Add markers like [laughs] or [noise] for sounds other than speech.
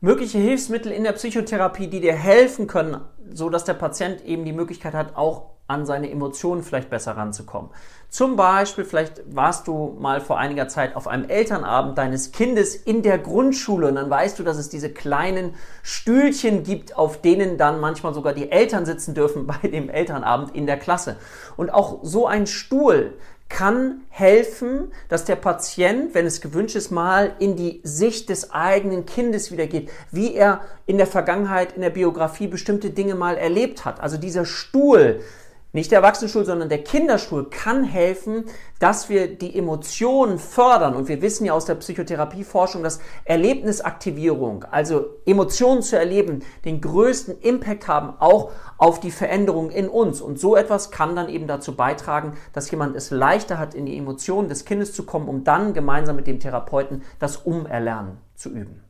mögliche Hilfsmittel in der Psychotherapie, die dir helfen können, so dass der Patient eben die Möglichkeit hat, auch an seine Emotionen vielleicht besser ranzukommen. Zum Beispiel, vielleicht warst du mal vor einiger Zeit auf einem Elternabend deines Kindes in der Grundschule und dann weißt du, dass es diese kleinen Stühlchen gibt, auf denen dann manchmal sogar die Eltern sitzen dürfen [laughs] bei dem Elternabend in der Klasse. Und auch so ein Stuhl kann helfen, dass der Patient, wenn es gewünscht ist, mal in die Sicht des eigenen Kindes wieder geht, wie er in der Vergangenheit, in der Biografie bestimmte Dinge mal erlebt hat. Also dieser Stuhl, nicht der Erwachsenenstuhl, sondern der Kinderstuhl kann helfen, dass wir die Emotionen fördern. Und wir wissen ja aus der Psychotherapieforschung, dass Erlebnisaktivierung, also Emotionen zu erleben, den größten Impact haben, auch auf die Veränderung in uns. Und so etwas kann dann eben dazu beitragen, dass jemand es leichter hat, in die Emotionen des Kindes zu kommen, um dann gemeinsam mit dem Therapeuten das Umerlernen zu üben.